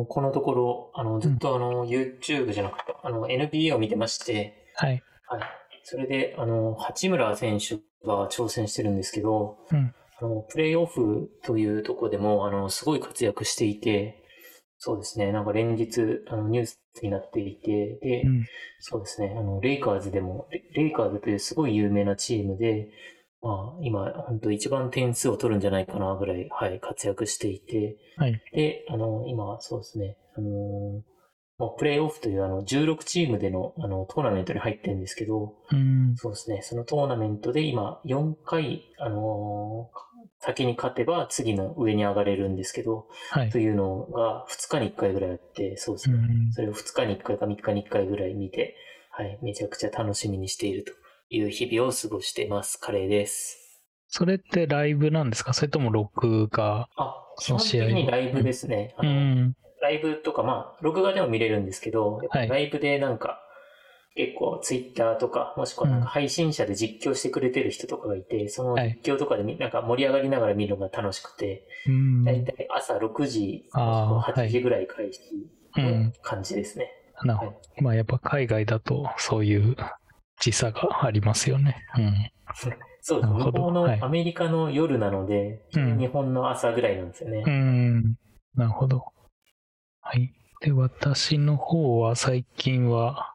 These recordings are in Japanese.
の、このところ、あの、ずっとあの、YouTube じゃなくて、あの、NBA を見てまして、はい。はい。それで、あの、八村選手が挑戦してるんですけど、うん。あの、プレイオフというところでも、あの、すごい活躍していて、そうですね、なんか連日、あの、ニュースになっていて、で、うん。そうですね、あの、レイカーズでも、レレイカーズというすごい有名なチームで、まあ、今、本当一番点数を取るんじゃないかなぐらい、はい、活躍していて、はい。で、あの、今、そうですね、あのまあ、プレイオフというあの、16チームでの、あの、トーナメントに入ってるんですけど、うん。そうですね、そのトーナメントで今、4回、あの先に勝てば次の上に上がれるんですけど、はいと。いうのが2日に1回ぐらいあって、そうですね。うん。それを2日に1回か3日に1回ぐらい見て、はい、めちゃくちゃ楽しみにしているという日々を過ごしています。カレーです。それってライブなんですか？それとも録画？あ、基本的その試合にライブですね。あうのん。ライブとか、まあ、録画でも見れるんですけど、ライブでなんか、結構ツイッターとか、もしくはなんか配信者で実況してくれてる人とかがいて、そのはい実況とかでみなんか盛り上がりながら見るのが楽しくて、うん。だいたい朝6時、あー8時ぐらい開始のうん。感じですね。なるほど。まあやっぱ海外だとそういう時差がありますよね。うん。そう向こうのはいアメリカの夜なので、うん日本の朝ぐらいなんですよね。うん。なるほど。はい。で、私の方は最近は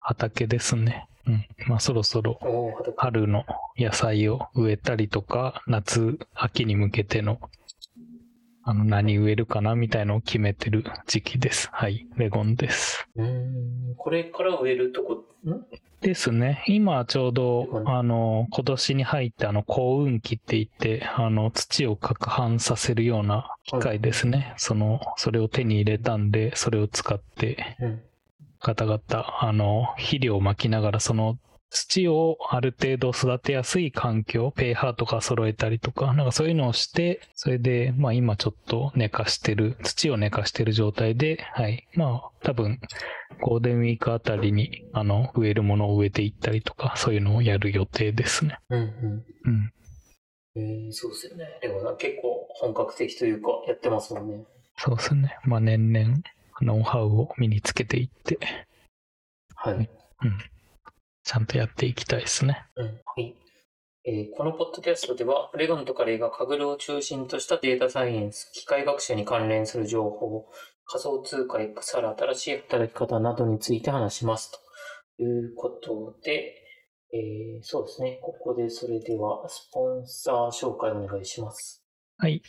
畑ですね。うん。まあそろそろ春の野菜を植えたりとか、夏、秋に向けての、あの、何植えるかなみたいのを決めてる時期です。はい。レゴンです。うーん、これから植えるとこ、ん？ですね。今ちょうどう、んあの、今年に入ってあの、幸運期って言って、あの、土を攪拌させるような機械ですね。その、それを手に入れたんで、それを使って、うん。ガタガタ、あの、肥料をまきながら、その土をある程度育てやすい環境、ペーハーとか揃えたりとか、なんかそういうのをして、それで、まあ今ちょっと寝かしてる、土を寝かしてる状態で、はい。まあ多分、ゴールデンウィークあたりに、あの、植えるものを植えていったりとか、そういうのをやる予定ですね。うん、うん。うん。えー、そうですよね。でも結構本格的というか、やってますもんね。そうですね。まあ年々、ノウハウを身につけていって、はい。うん。ちゃんとやっていきたいですね。うんはいえーこのポッドキャストでは、レゴンとカレーがカグルを中心としたデータサイエンス、機械学習に関連する情報、仮想通貨 XR、新しい働き方などについて話します。ということで、えーそうですね。ここでそれでは、スポンサー紹介お願いします。はい。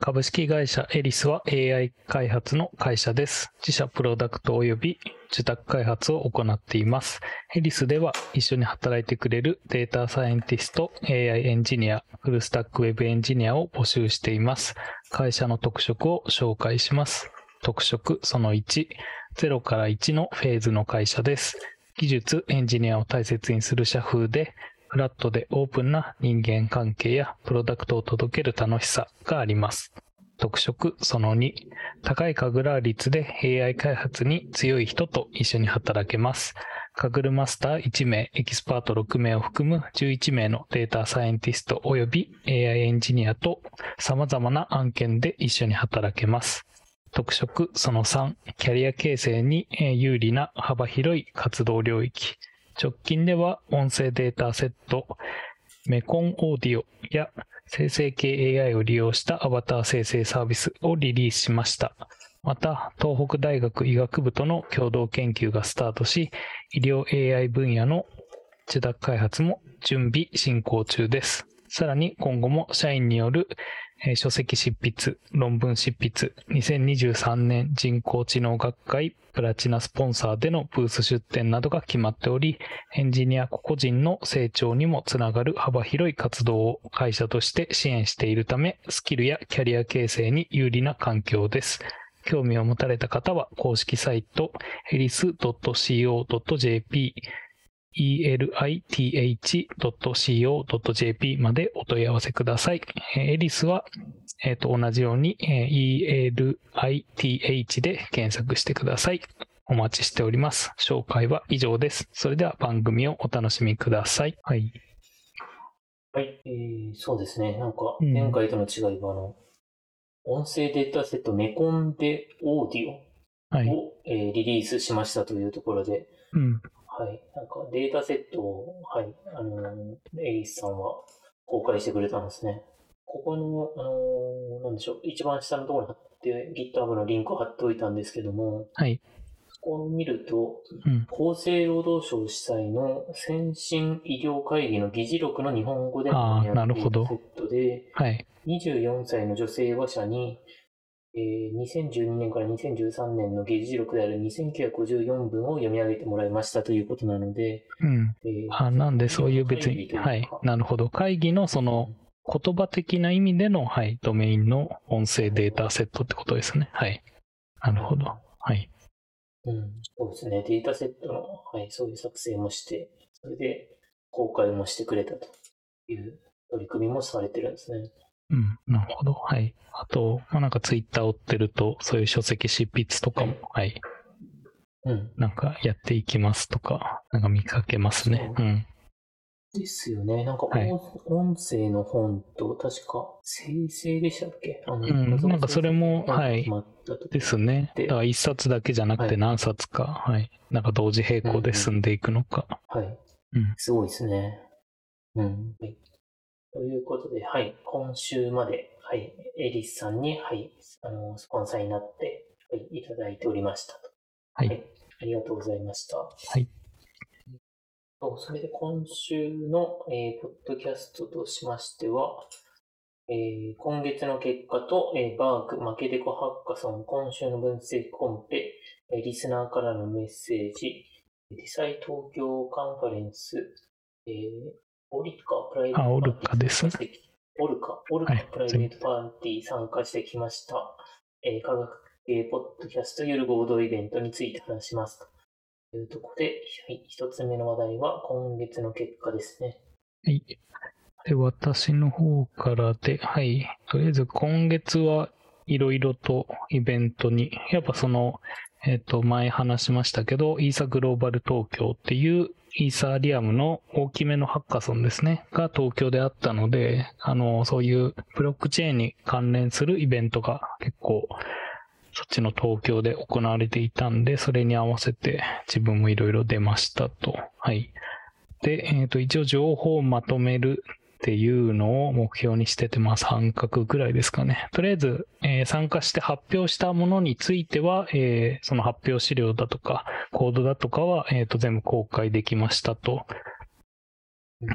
株式会社エリスは AI 開発の会社です。自社プロダクト及び受託開発を行っています。エリスでは一緒に働いてくれるデータサイエンティスト、AI エンジニア、フルスタックウェブエンジニアを募集しています。会社の特色を紹介します。特色その1、0から1のフェーズの会社です。技術、エンジニアを大切にする社風で、フラットでオープンな人間関係やプロダクトを届ける楽しさがあります。特色その2、高い Kaggler 率で AI 開発に強い人と一緒に働けます。 Kaggle マスター1名、エキスパート6名を含む11名のデータサイエンティスト及び AI エンジニアと様々な案件で一緒に働けます。特色その3、キャリア形成に有利な幅広い活動領域。直近では音声データセット、メコンオーディオや生成系 AI を利用したアバター生成サービスをリリースしました。また、東北大学医学部との共同研究がスタートし、医療 AI 分野の受託開発も準備進行中です。さらに今後も社員によるえー書籍執筆、論文執筆、2023年人工知能学会プラチナスポンサーでのブース出展などが決まっており、エンジニア個々人の成長にもつながる幅広い活動を会社として支援しているため、スキルやキャリア形成に有利な環境です。興味を持たれた方は公式サイト elis.co.jp elith.co.jp までお問い合わせください。えーエリスは、えーと同じように、えー elith で検索してください。お待ちしております。紹介は以上です。それでは番組をお楽しみください。はい。はい。えーそうですね。なんか、うん前回との違いは、あの、音声データセットメコンデオーディオはい。を、えーリリースしましたというところで、うん。はい。なんかデータセットを、はい、あのーエリスさんは公開してくれたんですね。ここの、あのーなんでしょう、一番下のところに貼って、GitHub のリンクを貼っておいたんですけども、はい。ここを見ると、うん。厚生労働省主催の先進医療会議の議事録の日本語でのなるほどセットで、はい。24歳の女性話者に、えー2012年から2013年の議事録である2954文を読み上げてもらいましたということなので、うん。えーあ、なんでそういう別に、はい。なるほど。会議のその言葉的な意味での、はい、ドメインの音声データセットってことですね。はい。なるほど。はい。うん、そうですね。データセットの、はい、そういう作成もして、それで公開もしてくれたという取り組みもされてるんですね。うん。なるほど。はい。あと、まあ、なんかツイッター追ってると、そういう書籍執筆とかも、はい。うん。なんかやっていきますとか、なんか見かけますね。うん。ですよね。なんか、はい音音声の本と、確か、生成でしたっけ？あのうんなんかそれもはいですね。だでから一冊だけじゃなくはいて何冊か、はい。なんか同時並行で進んでいくのか。はい。うん。すごいですね。うん。はい。ということで、はい。今週まで、はい。エリスさんに、はい。あの、スポンサーになって、はい。いただいておりましたと。はい。ありがとうございました。はい。それで今週の、えーポッドキャストとしましては、えー今月の結果と、えーバーク、マケデコハッカソン、今週の分析コンペ、えーリスナーからのメッセージ、ディサイ東京カンファレンス、えーオリカプライベートあオルカですオルカ、オルカはいプライベートパーティー参加してきました。えー科学系ポッドキャスト夜合同イベントについて話します。というところで、はい、一つ目の話題は今月の結果ですね。はい。で、私の方からで、はい。とりあえず今月はいろいろとイベントに、やっぱその、えっ、と、前話しましたけど、イーサグローバル東京っていうイーサリアムの大きめのハッカソンですね、が東京であったので、あの、そういうブロックチェーンに関連するイベントが結構、そっちの東京で行われていたんで、それに合わせて自分もいろいろ出ましたと。はい。で、えっ、と、一応情報をまとめるっていうのを目標にしてて、まあ3角ぐらいですかね。とりあえず、えー参加して発表したものについては、えーその発表資料だとか、コードだとかは、えっ、と、全部公開できましたと。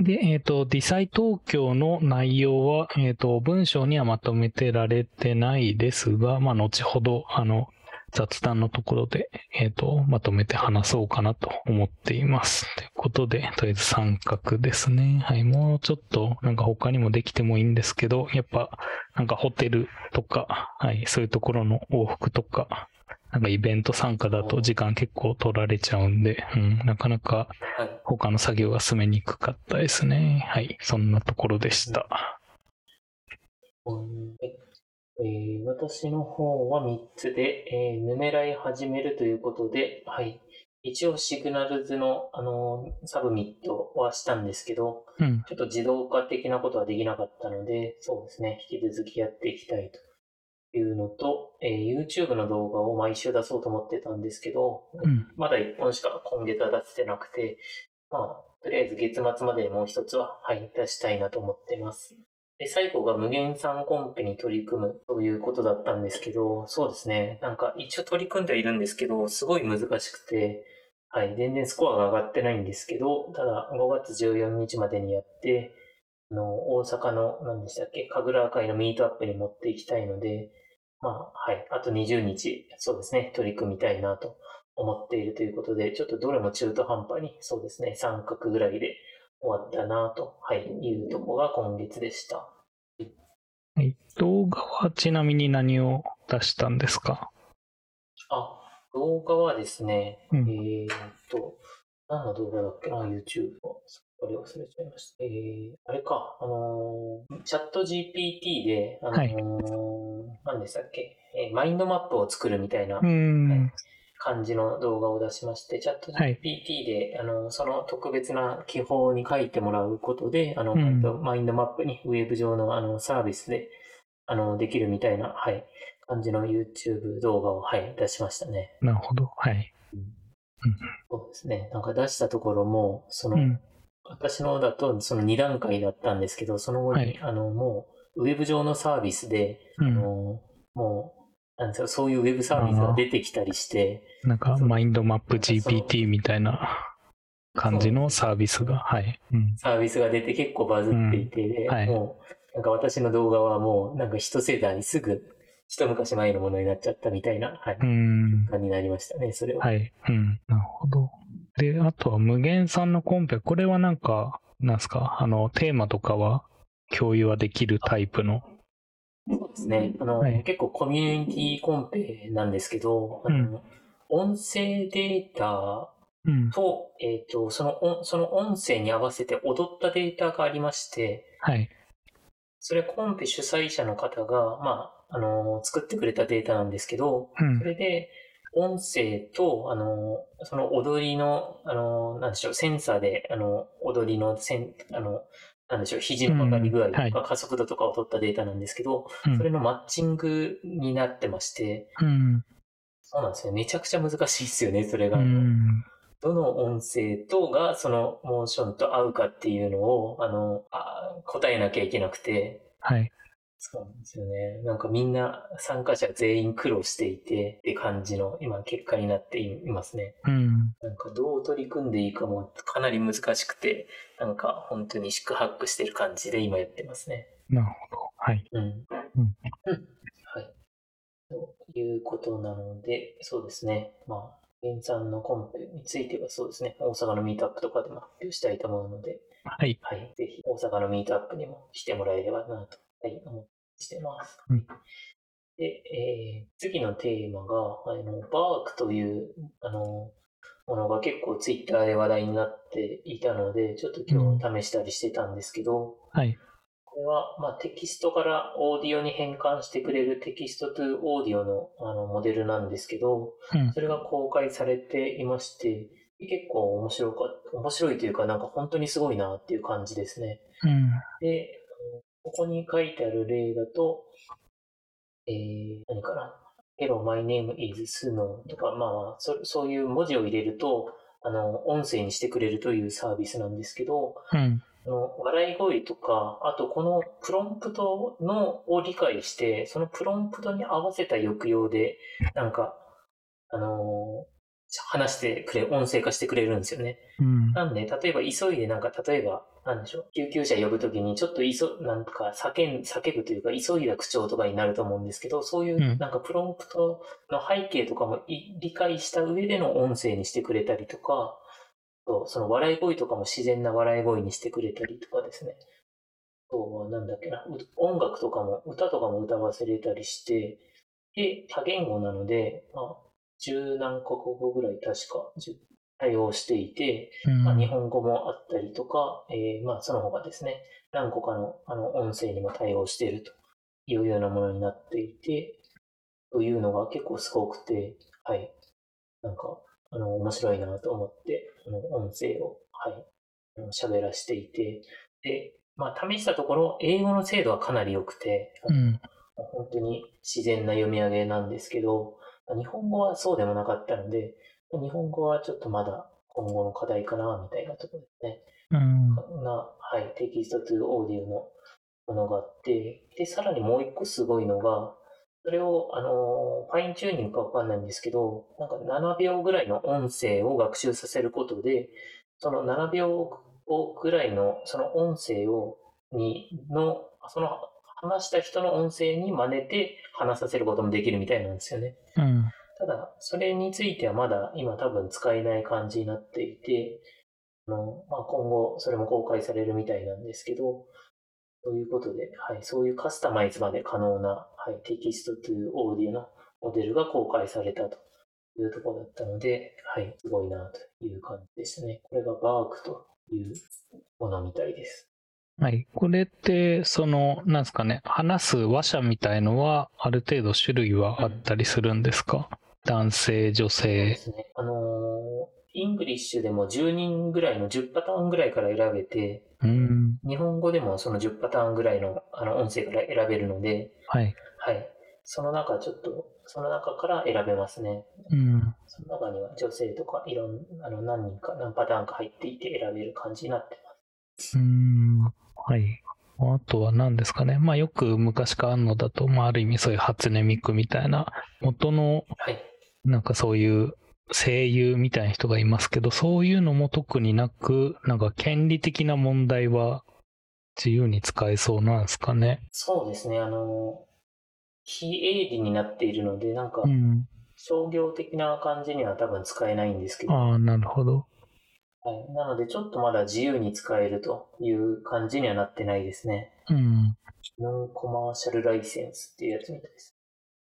で、えっ、と、ディサイ東京の内容は、えっ、と、文章にはまとめてられてないですが、まあ、後ほど、あの、雑談のところで、えっ、と、まとめて話そうかなと思っています。ということで、とりあえず三角ですね。はい、もうちょっと、なんか他にもできてもいいんですけど、やっぱ、なんかホテルとか、はい、そういうところの往復とか、なんかイベント参加だと時間結構取られちゃうんで、うん、なかなかはい。他の作業が進めにくかったですね。はい、そんなところでした。えー私の方は3つで、えーヌメライ始めるということで、はい。一応シグナルズの、あのーサブミットはしたんですけど、うん、ちょっと自動化的なことはできなかったので、そうですね、引き続きやっていきたいというのと、えー YouTube の動画を毎週出そうと思ってたんですけど、うん、まだ1本しか今月は出せてなくて、まあ、とりあえず月末までにもう一つは、はい、出したいなと思ってます。で、最後が無限さんコンペに取り組むということだったんですけど、そうですね、なんか一応取り組んではいるんですけど、すごい難しくて、はい、全然スコアが上がってないんですけど、ただ5月14日までにやって、あの、大阪の、何でしたっけ、神楽会のミートアップに持っていきたいので、まあ、はい、あと20日、そうですね、取り組みたいなと思っているということで、ちょっとどれも中途半端に、そうですね、三角ぐらいで終わったなと、はい、いうとこが今月でした。はい。動画はちなみに何を出したんですか？あ、動画はですね、うんえーっと、何の動画だっけ？な、YouTube を。これ忘れちゃいました。えー、あれか、あのーチャット GPT で、あのーはい何でしたっけ、えーマインドマップを作るみたいなうーん。感じの動画を出しまして、チャットはい GPT で、あの、その特別な記法に書いてもらうことで、あの、うんマインドマップにウェブ上のあのサービスで、あの、できるみたいな、はい、感じの YouTube 動画を、はい、出しましたね。なるほど。はい。そうですね。なんか出したところも、その、うん。私のだとその2段階だったんですけど、その後に、はいあの、もう、ウェブ上のサービスで、うん。あの、もう、なんですか、そういうウェブサービスが出てきたりして、なんか、マインドマップ GPT みたいな感じのサービスが。はい。うん。サービスが出て結構バズっていて、ではいもう、なんか私の動画はもう、なんか一世代すぐ、一昔前のものになっちゃったみたいな、はい、うん。感じになりましたね、それは。はい。うん。なるほど。で、あとは無限さんのコンペ、これはなんか、なんすか、あの、テーマとかは共有はできるタイプの。そうですね。あの、はい結構コミュニティコンペなんですけど、あの、音声データうん。と、えっ、と、その音、その音声に合わせて踊ったデータがありまして、はい。それコンペ主催者の方が、まあ、あの、作ってくれたデータなんですけど、うんそ。れで、音声と、あの、その踊りの、あの、なんでしょう、センサーで、あの、踊りのせん、あの、なんでしょう、肘の曲がり具合とか、うんはい加速度とかを取ったデータなんですけど、うんそれのマッチングになってまして、うん。そうなんですよ。めちゃくちゃ難しいですよね、それが。うん。どの音声とがそのモーションと合うかっていうのを、あの、あ答えなきゃいけなくて、はい。そうなんですよね。なんかみんな参加者全員苦労していてって感じの今結果になっていますね。うん。なんかどう取り組んでいいかもかなり難しくて、なんか本当に四苦八苦してる感じで今やってますね。なるほど。はい。うん。うんうんはい。ということなので、そうですね。まあ、原産のコンペについてはそうですね。大阪のミートアップとかでも発表したいと思うので、はい。はい。ぜひ大阪のミートアップにも来てもらえればなと、はい、思ってます。うんで、えー次のテーマが、あの、バークという、あの、ものが結構ツイッターで話題になっていたので、ちょっと今日試したりしてたんですけど、はい。これは、まあ、テキストからオーディオに変換してくれる text to audio のあのモデルなんですけど、うん。それが公開されていまして、結構面白か面白いというか、なんか本当にすごいなっていう感じですね。うん。で、ここに書いてある例だと、えー、何かな？Hello, my name is Suno とか、まあまあそ、そういう文字を入れると、あの、音声にしてくれるというサービスなんですけど、うん。あの笑い声とか、あとこのプロンプトのを理解して、そのプロンプトに合わせた抑揚で、なんか、あのー話してくれ、音声化してくれるんですよね。うん。なんで、例えば急いでなんか、例えば、なんでしょう、救急車呼ぶときにちょっと急、なんか叫ん、叫ぶというか、急いだ口調とかになると思うんですけど、そういううんなんかプロンプトの背景とかもい理解した上での音声にしてくれたりとか、その笑い声とかも自然な笑い声にしてくれたりとかですね。あとはなんだっけな、う音楽とかも、歌とかも歌わせれたりして、で、多言語なので、まあ、十何カ国語ぐらい確か対応していて、うん。まあ、日本語もあったりとか、えーまあ、その他ですね、何個かのあの音声にも対応しているというようなものになっていて、というのが結構すごくて、はい、なんか、あの、面白いなと思って、あの音声を、はい、喋らせていて、で、まあ、試したところ、英語の精度はかなり良くて、うん。本当に自然な読み上げなんですけど、日本語はそうでもなかったので、日本語はちょっとまだ今後の課題かな、みたいなところですね。うん。な、はい、 text to audio のものがあって、で、さらにもう一個すごいのが、それを、あの、ファインチューニングかわかんないんですけど、なんか7秒ぐらいの音声を学習させることで、その7秒ぐらいのその音声を、に、の、その話した人の音声に真似て話させることもできるみたいなんですよね。うん。ただ、それについてはまだ今多分使えない感じになっていて、あのまあ、今後それも公開されるみたいなんですけど、ということで、はい、そういうカスタマイズまで可能な、はい、 text to audio のモデルが公開されたというところだったので、はい、すごいなという感じでしたね。これが Bark というものみたいです。はい。これって、その、なんですかね、話す話者みたいのは、ある程度種類はあったりするんですか、男性、女そうで性。すね。あのー English でも10人ぐらいの10パターンぐらいから選べて、うん。日本語でもその10パターンぐらいのあの音声から選べるので、はい。はい。その中ちょっと、その中から選べますね。うん。その中には女性とかいろんあの何人か何パターンか入っていて選べる感じになってます。うーん。はい。あとは何ですかね。まあよく昔からあるのだと、まあある意味そういう初音ミクみたいな、元のはい。なんかそういう声優みたいな人がいますけど、そういうのも特になく、なんか権利的な問題は自由に使えそうなんですかね。そうですね。あの、非営利になっているので、なんかうん。商業的な感じには多分使えないんですけど、ああ、なるほど。はい。なのでちょっとまだ自由に使えるという感じにはなってないですね。うん。ノンコマーシャルライセンスっていうやつみたいです。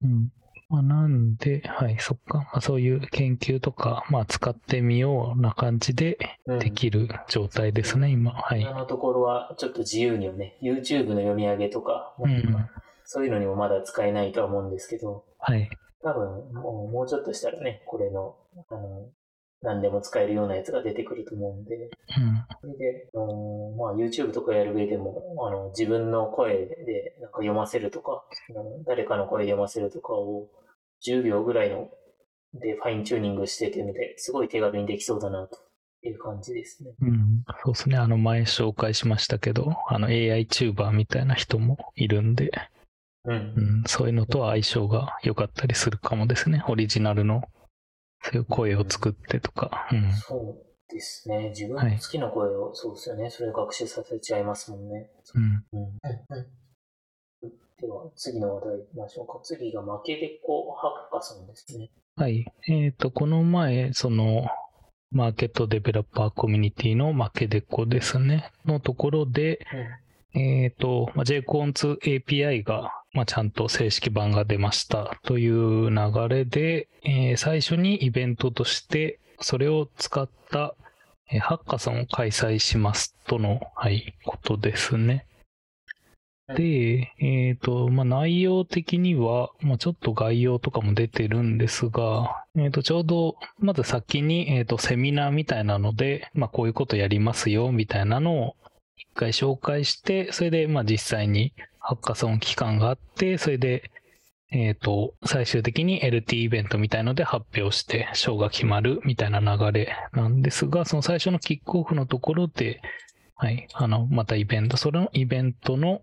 うん。まあ、なんで、はい、そっか。まあ、そういう研究とか、まあ、使ってみような感じでうんできる状態ですね、今。はい今。のところはちょっと自由にね、YouTube の読み上げとか、うん。そういうのにもまだ使えないとは思うんですけど、はい。多分もうもうちょっとしたらね、これの、あの、何でも使えるようなやつが出てくると思うんで、うん。それで、あのまあ、YouTube とかやる上でも、あの、自分の声でなんか読ませるとか、誰かの声で読ませるとかを10秒ぐらいのでファインチューニングしててみて、すごい手軽にできそうだなという感じですね。うん。そうですね。あの、前紹介しましたけど、あの、AI チューバーみたいな人もいるんで、うんう。ん、そういうのとは相性が良かったりするかもですね。オリジナルの、そういう声を作ってとか。うん。そうですね。自分の好きな声を、そうですよね。それ学習させちゃいますもんね。うん。うん。では、次の話題行きましょうか。次が負けでこハッカソンですね。はい。えっ、と、この前、その、マーケットデベロッパーコミュニティの負けでこですね。のところで、えっ、と、まあ、JCONS API が、まあ、ちゃんと正式版が出ましたという流れで、えー最初にイベントとして、それを使った、えーハッカソンを開催しますとの、はい、ことですね。で、えっ、と、まあ、内容的には、まあ、ちょっと概要とかも出てるんですが、えっ、と、ちょうど、まず先に、えっ、と、セミナーみたいなので、まあ、こういうことやりますよ、みたいなのを一回紹介して、それで、まあ、実際にハッカソン期間があって、それで、えっ、と、最終的に LT イベントみたいので発表して、賞が決まるみたいな流れなんですが、その最初のキックオフのところで、はい、あの、またイベント、それのイベントの、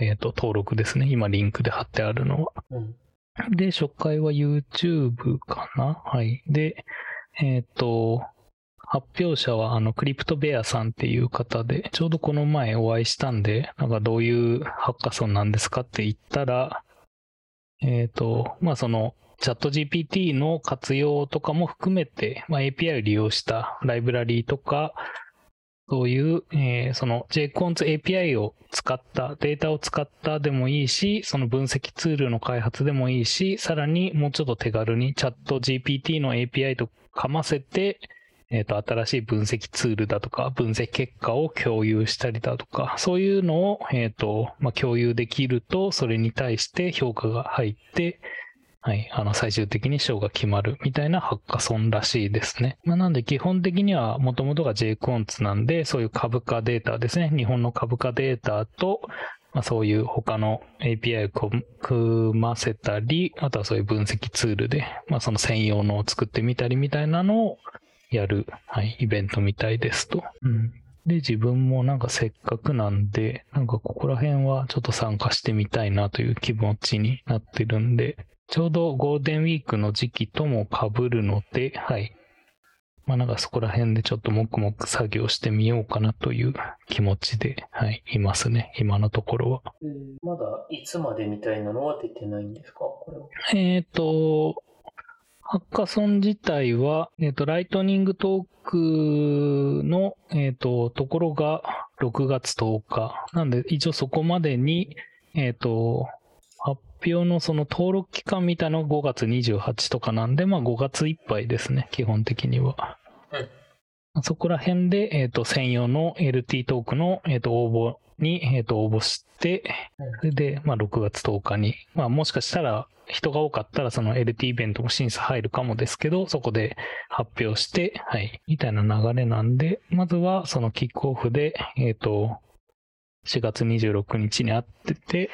えっ、と、登録ですね。今リンクで貼ってあるのは。うん。で、初回は YouTube かな？はい。で、えっ、と、発表者は、あの、クリプトベアさんっていう方で、ちょうどこの前お会いしたんで、なんかどういうハッカソンなんですかって言ったら、えっ、と、まあ、その、チャット GPT の活用とかも含めて、まあ、API を利用したライブラリーとか、そういう、えーその JCONS API を使った、データを使ったでもいいし、その分析ツールの開発でもいいし、さらにもうちょっと手軽にチャット GPT の API とかませて、えっ、と、新しい分析ツールだとか、分析結果を共有したりだとか、そういうのを、えっ、と、まあ、共有できると、それに対して評価が入って、はい、あの、最終的に賞が決まるみたいなハッカソンらしいですね。まあ、なんで基本的には元々が JCONS なんで、そういう株価データですね。日本の株価データと、まあ、そういう他の API を組ませたり、あとはそういう分析ツールで、まあ、その専用のを作ってみたりみたいなのをやる、はい、イベントみたいですと。うん。で、自分もなんかせっかくなんで、なんかここら辺はちょっと参加してみたいなという気持ちになってるんで、ちょうどゴールデンウィークの時期とも被るので、はい。まあなんかそこら辺でちょっと黙々作業してみようかなという気持ちで、はい、いますね。今のところは。まだいつまでみたいなのは出てないんですか？これは。えっ、と、ハッカソン自体は、えっ、と、ライトニングトークの、えっ、と、ところが6月10日。なんで、一応そこまでに、えっ、と、発表のその登録期間みたいなのが5月28とかなんで、まあ5月いっぱいですね、基本的には。そこら辺で、えっ、と、専用の LT トークの、えっ、と、応募に、えっ、と、応募して、それで、まあ、6月10日に、まあ、もしかしたら、人が多かったら、その LT イベントも審査入るかもですけど、そこで発表して、はい、みたいな流れなんで、まずは、そのキックオフで、えっ、と、4月26日に会ってて、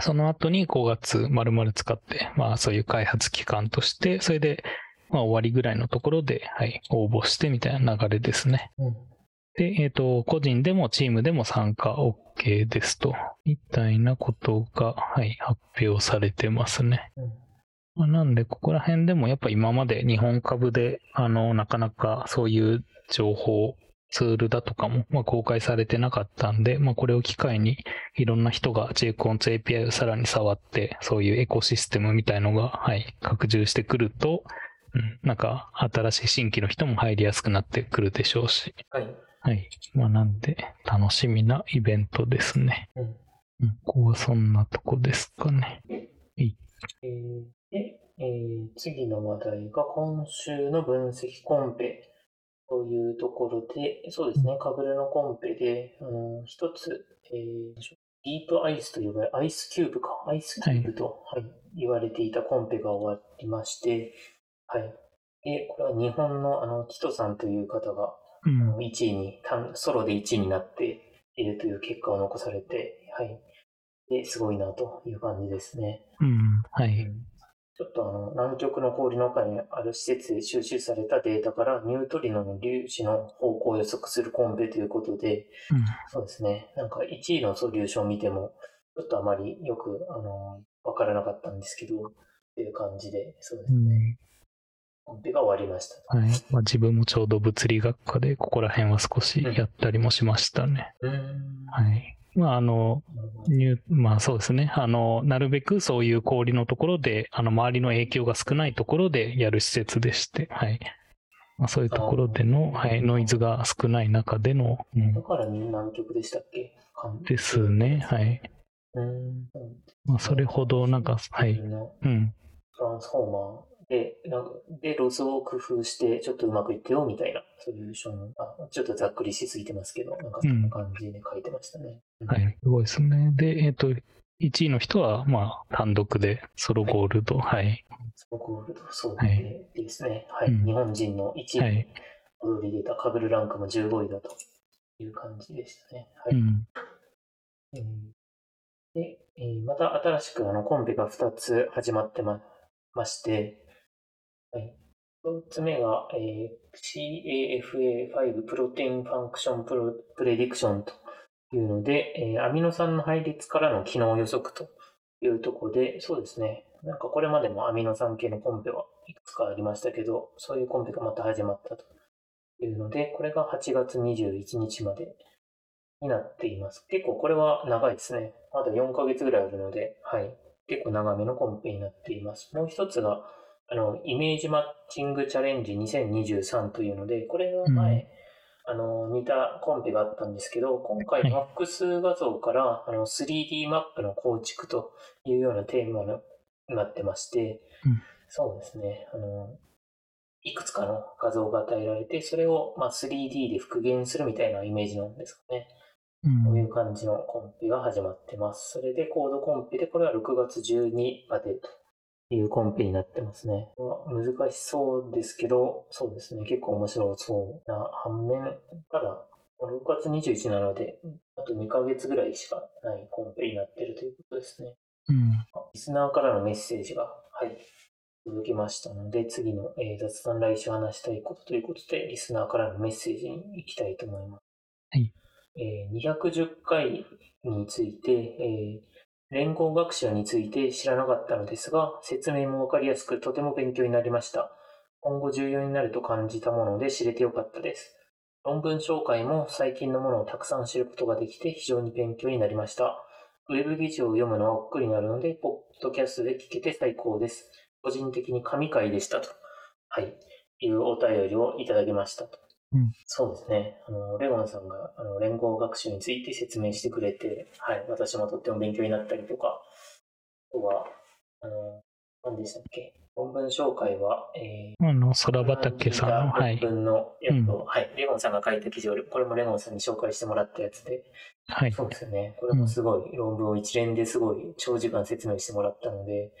その後に5月丸々使って、まあそういう開発期間として、それで、まあ終わりぐらいのところで、はい、応募してみたいな流れですね。うん。で、えっ、と、個人でもチームでも参加 OK ですと、みたいなことが、はい、発表されてますね。うん。まあなんで、ここら辺でもやっぱ今まで日本株で、あの、なかなかそういう情報、ツールだとかも、まあ、公開されてなかったんで、まあ、これを機会にいろんな人が JCONS API をさらに触って、そういうエコシステムみたいのが、はい、拡充してくると、うん、なんか新しい新規の人も入りやすくなってくるでしょうし、はい。はい。まあ、なんで、楽しみなイベントですね。うん。うん、ここはそんなとこですかね。えーで、えー次の話題が今週の分析コンペというところで、そうですね、カブルのコンペで、あの一つ、えーディープアイスと呼ばれアイスキューブか、アイスキューブと、はい言われていたコンペが終わりまして、はい。で、これは日本のあの、キトさんという方が、うん。1位に、単ソロで1位になっているという結果を残されて、はい。で、すごいなという感じですね。うん。はい。ちょっとあの、南極の氷の中にある施設で収集されたデータからニュートリノの粒子の方向を予測するコンペということで、うん。そうですね。なんか1位のソリューションを見ても、ちょっとあまりよく、あの、わからなかったんですけど、っていう感じで、そうですね。うんが終わりました。はい。まあ、自分もちょうど物理学科で、ここら辺は少しやったりもしましたね。うーん。はい。まあ、あの、なるほどニューまあそうですね。あの、なるべくそういう氷のところで、あの、周りの影響が少ないところでやる施設でして、はい。まあ、そういうところでの、はい、ノイズが少ない中での、うんだから南極でしたっけ？かですね。はい。うーん。まあ、それほど、なんか、はい。のうん。トランスフォーマーで、なんかで、ロスを工夫して、ちょっとうまくいってよ、みたいな、ソリューション。あ、ちょっとざっくりしすぎてますけど、なんかそんな感じで書いてましたね。うんはい。すごいですね。で、えっ、と、1位の人は、まあ、単独でソロゴールド。はい。スモゴールド、そうはいでですね。はい。うん日本人の1位にはい。踊り出た Kaggle ランクも15位だという感じでしたね。はい。うん。えーで、えーまた新しくあのコンペが2つ始まってままして、はい、1つ目が、えー CAFA5 Protein Function Pro Prediction というので、えーアミノ酸の配列からの機能予測というところで、そうですね、なんかこれまでもアミノ酸系のコンペはいくつかありましたけど、そういうコンペがまた始まったというので、これが8月21日までになっています。結構これは長いですね。まだ4ヶ月ぐらいあるので、はい。結構長めのコンペになっています。もう一つが、あの、イメージマッチングチャレンジ2023というので、これは前、うんあの、似たコンペがあったんですけど、今回はいファックス画像から、あの、3D マップの構築というようなテーマになってまして、うんそうですね。あの、いくつかの画像が与えられて、それを、まあ、3D で復元するみたいなイメージなんですかね。うんこういう感じのコンペが始まってます。それでコードコンペで、これは6月12までというコンペになってますね。まあ難しそうですけど、そうですね。結構面白そうな反面、ただ、6月21なので、あと2ヶ月ぐらいしかないコンペになってるということですね。うん。リスナーからのメッセージが、はい、届きましたので、次の、えー雑談来週話したいことということで、リスナーからのメッセージに行きたいと思います。はい。えー210回について、えー連合学習について知らなかったのですが、説明もわかりやすくとても勉強になりました。今後重要になると感じたもので知れてよかったです。論文紹介も最近のものをたくさん知ることができて非常に勉強になりました。ウェブ記事を読むのは億劫になるので、ポッドキャストで聞けて最高です。個人的に神回でしたと。はい。いうお便りをいただきましたと。うんそうですね。あの、レゴンさんが、あの、連合学習について説明してくれて、はい。私もとっても勉強になったりとか、あとは、あの、何でしたっけ？論文紹介は、えー、あの、空畑さんの、はい。論文のやつを、うんはい、レゴンさんが書いた記事を、これもレゴンさんに紹介してもらったやつで、はい。そうですよね。これもすごい、論文を一連ですごい長時間説明してもらったので、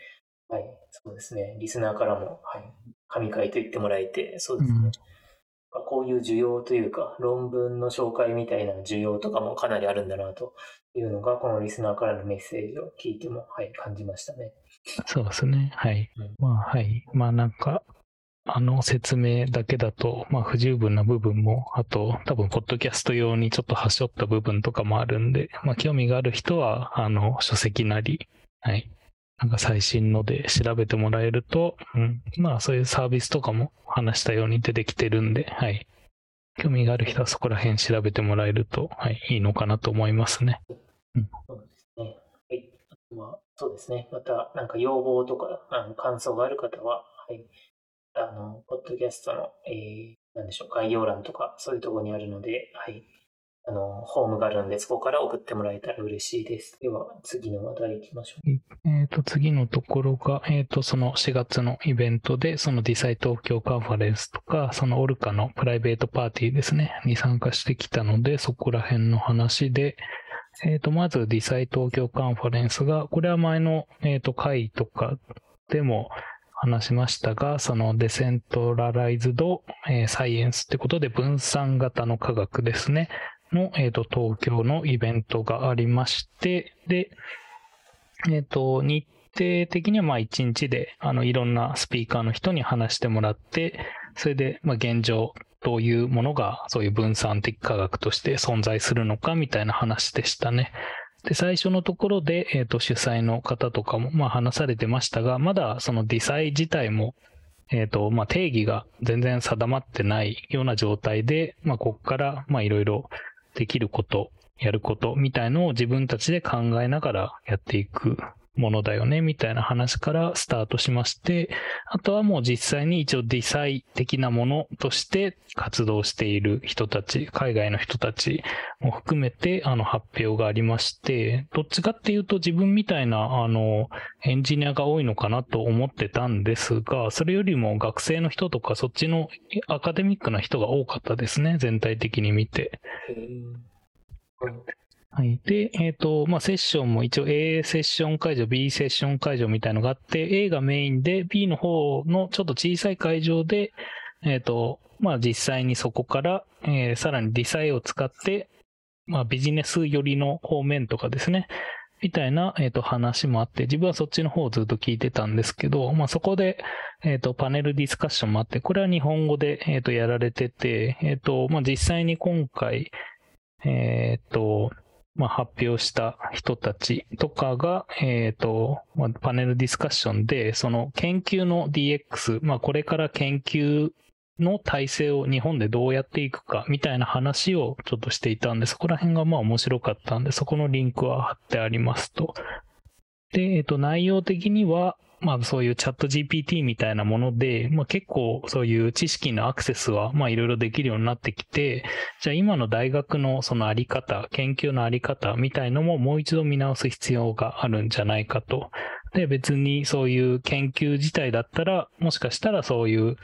はい、そうですね。リスナーからも、はい、神回と言ってもらえて、そうですね。うんこういう需要というか、論文の紹介みたいな需要とかもかなりあるんだなというのが、このリスナーからのメッセージを聞いても、はい、感じましたね。そうですね。はいうん。まあ、はい。まあ、なんか、あの説明だけだと、まあ、不十分な部分も、あと、多分、ポッドキャスト用にちょっと端折った部分とかもあるんで、まあ、興味がある人は、あの、書籍なり、はい。なんか最新ので調べてもらえると、うん。まあ、そういうサービスとかも話したように出てきてるんで、はい。興味がある人はそこら辺調べてもらえると、はい、いいのかなと思いますね。そうですね。はい。あ、そうですね。また、なんか要望とか、あの感想がある方は、はい。あの、ポッドキャストの、えー、なんでしょう、概要欄とか、そういうところにあるので、はい。あの、ホームがあるので、そこから送ってもらえたら嬉しいです。では、次の話題行きましょう。えっ、と、次のところが、えっ、と、その4月のイベントで、そのディサイ東京カンファレンスとか、そのオルカのプライベートパーティーですね、に参加してきたので、そこら辺の話で、えっ、と、まずディサイ東京カンファレンスが、これは前の、えっ、と、会とかでも話しましたが、そのデセントラライズド、えーサイエンスってことで分散型の科学ですね。の、えっ、と、東京のイベントがありまして、で、えっ、と、日程的にはまあ一日で、あの、いろんなスピーカーの人に話してもらって、それで、まあ現状、どういうものがそういう分散的科学として存在するのかみたいな話でしたね。で、最初のところで、えっ、と、主催の方とかも、まあ話されてましたが、まだそのディサイ自体も、えっ、と、まあ定義が全然定まってないような状態で、まあここから、まあいろいろできること、やることみたいのを自分たちで考えながらやっていく。ものだよね、みたいな話からスタートしまして、あとはもう実際に一応ディサイ的なものとして活動している人たち、海外の人たちも含めてあの発表がありまして、どっちかっていうと自分みたいなあのエンジニアが多いのかなと思ってたんですが、それよりも学生の人とかそっちのアカデミックな人が多かったですね、全体的に見て。はい。で、えっ、と、まあ、セッションも一応 A セッション会場、B セッション会場みたいのがあって、A がメインで、B の方のちょっと小さい会場で、えっ、と、まあ、実際にそこから、えーさらにディサイを使って、まあ、ビジネス寄りの方面とかですね、みたいな、えっ、と、話もあって、自分はそっちの方をずっと聞いてたんですけど、まあ、そこで、えっ、と、パネルディスカッションもあって、これは日本語で、えっ、と、やられてて、えっ、と、まあ、実際に今回、えっ、と、まあ、発表した人たちとかが、えっ、と、まあ、パネルディスカッションで、その研究の DX、まあ、これから研究の体制を日本でどうやっていくかみたいな話をちょっとしていたんで、そこら辺がまあ面白かったんで、そこのリンクは貼ってありますと。で、えっ、と、内容的には、まあそういうチャット GPT みたいなもので、まあ結構そういう知識のアクセスはまあいろいろできるようになってきて、じゃあ今の大学のそのあり方、研究のあり方みたいのももう一度見直す必要があるんじゃないかと。で、別にそういう研究自体だったら、もしかしたらそういう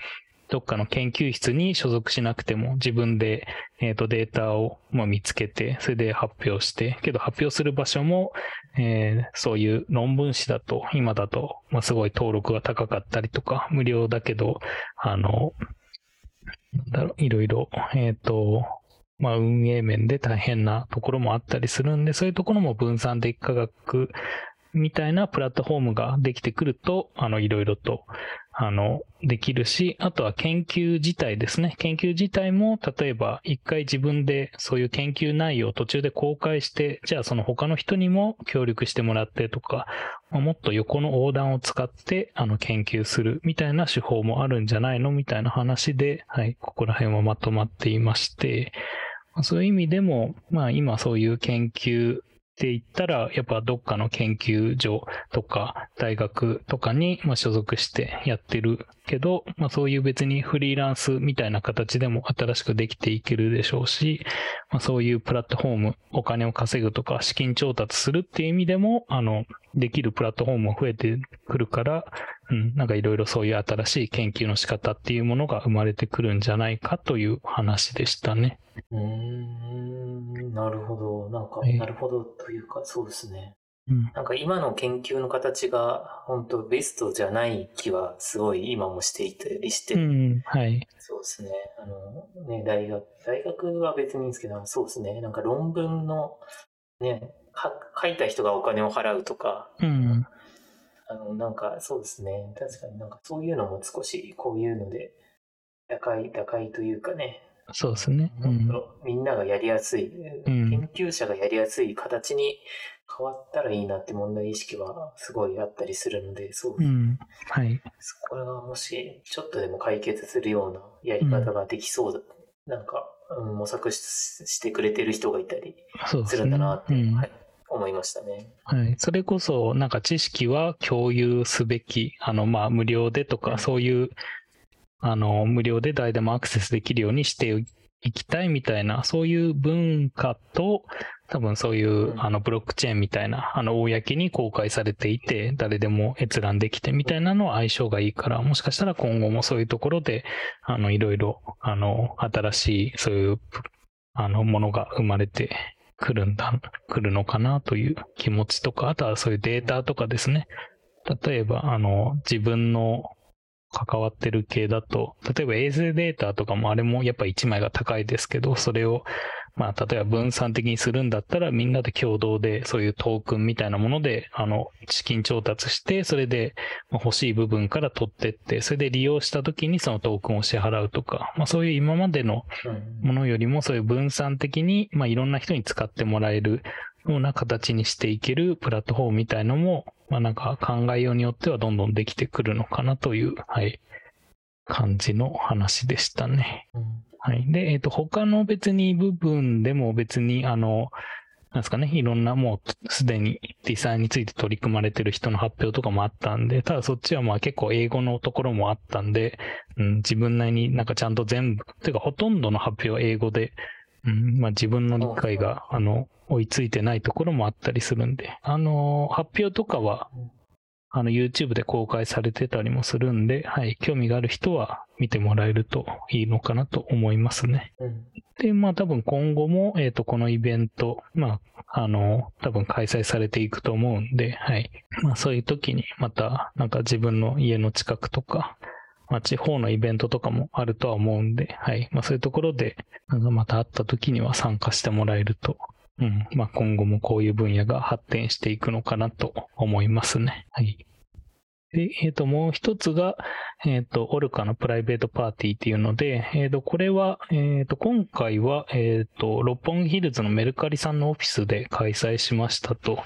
どっかの研究室に所属しなくても自分で、えー、とデータをまあ見つけて、それで発表して、けど発表する場所も、えーそういう論文誌だと、今だと、まあ、すごい登録が高かったりとか、無料だけど、あの、だろ、いろいろ、えっ、と、まあ、運営面で大変なところもあったりするんで、そういうところも分散的科学みたいなプラットフォームができてくると、あの、いろいろと、あの、できるし、あとは研究自体ですね。研究自体も、例えば、一回自分でそういう研究内容を途中で公開して、じゃあその他の人にも協力してもらってとか、もっと横の横断を使って、あの、研究するみたいな手法もあるんじゃないの？みたいな話で、はい、ここら辺はまとまっていまして、そういう意味でも、まあ今そういう研究って言ったら、やっぱどっかの研究所とか大学とかにま所属してやってるけど、まあそういう別にフリーランスみたいな形でも新しくできていけるでしょうし、まあそういうプラットフォーム、お金を稼ぐとか資金調達するっていう意味でも、あの、できるプラットフォームも増えてくるから、うん、なんかいろいろそういう新しい研究の仕方っていうものが生まれてくるんじゃないかという話でしたね。うーん、なるほど。なんか、はいなるほどというか、そうですね。うん。なんか今の研究の形が本当ベストじゃない気はすごい今もしていたりして、うん、はい。そうですね。あの、ね、大学、大学は別にいいんですけど、そうですね。なんか論文の、ね、か書いた人がお金を払うとか、うん、あの、なんかそうですね。確かになんかそういうのも少しこういうので、打開、打開というかね、そうですね。うん。みんながやりやすい、うん研究者がやりやすい形に変わったらいいなって問題意識はすごいあったりするので、そうですねうん。はい。これがもしちょっとでも解決するようなやり方ができそうだ、なんか、うん、模索ししてくれてる人がいたりす。るんだなって、うんはい、思いましたね。はい。それこそ、なんか知識は共有すべき、あの、まあ、無料でとか、うんそういう、あの、無料で誰でもアクセスできるようにしていきたいみたいな、そういう文化と、多分そういう、うんあの、ブロックチェーンみたいな、あの、公に公開されていて、誰でも閲覧できてみたいなのは相性がいいから、もしかしたら今後もそういうところで、あの、いろいろ、あの、新しい、そういう、あの、ものが生まれて来るんだ、来るのかなという気持ちとか、あとはそういうデータとかですね。例えば、あの、自分の関わってる系だと、例えば衛星データとかもあれもやっぱ1枚が高いですけど、それを、まあ、例えば分散的にするんだったら、みんなで共同で、そういうトークンみたいなもので、あの、資金調達して、それでまあ欲しい部分から取ってって、それで利用した時にそのトークンを支払うとか、まあそういう今までのうんものよりもそういう分散的に、まあ、いろんな人に使ってもらえるような形にしていけるプラットフォームみたいのも、まあ、なんか考えようによってはどんどんできてくるのかなという、はい、感じの話でしたね。うんはい。で、えっ、と、他の別に部分でも別に、あの、なんですかね、いろんなもうすでにデザインについて取り組まれてる人の発表とかもあったんで、ただそっちはまあ結構英語のところもあったんで、うん、自分なりになんかちゃんと全部、ていうかほとんどの発表は英語で、うん、まあ自分の理解が、あの、追いついてないところもあったりするんで、あの、発表とかは、あの、YouTube で公開されてたりもするんで、はい、興味がある人は見てもらえるといいのかなと思いますね。うんで、まあ多分今後も、えっ、と、このイベント、まあ、あの、多分開催されていくと思うんで、はい。まあそういう時にまた、なんか自分の家の近くとか、まあ地方のイベントとかもあるとは思うんで、はい。まあそういうところで、なんかまた会った時には参加してもらえると、うん。まあ今後もこういう分野が発展していくのかなと思いますね。はい。で、えっ、と、もう一つが、えっ、と、オルカのプライベートパーティーっていうので、えっ、と、これは、えっ、と、今回は、えっ、と、六本木ヒルズのメルカリさんのオフィスで開催しましたと。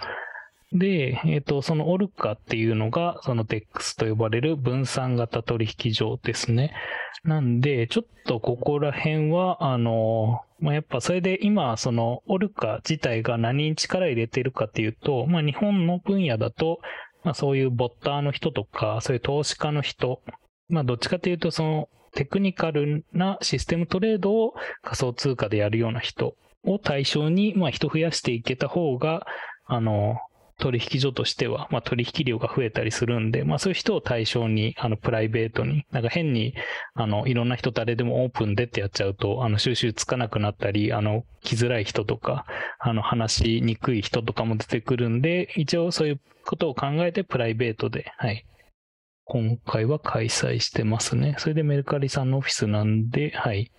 で、えっ、と、そのオルカっていうのが、その DEX と呼ばれる分散型取引所ですね。なんで、ちょっとここら辺は、あの、まあ、やっぱそれで今、そのオルカ自体が何に力入れてるかっていうと、まあ、日本の分野だと、まあ、そういうボッターの人とか、そういう投資家の人、まあ、どっちかというと、そのテクニカルなシステムトレードを仮想通貨でやるような人を対象に、まあ、人増やしていけた方が、あの、取引所としては、まあ、取引量が増えたりするんで、まあ、そういう人を対象に、あの、プライベートに、なんか変に、あの、いろんな人誰でもオープンでってやっちゃうと、あの、収集つかなくなったり、あの、来づらい人とか、あの、話しにくい人とかも出てくるんで、一応そういうことを考えてプライベートで、はい。今回は開催してますね。それでメルカリさんのオフィスなんで、はい。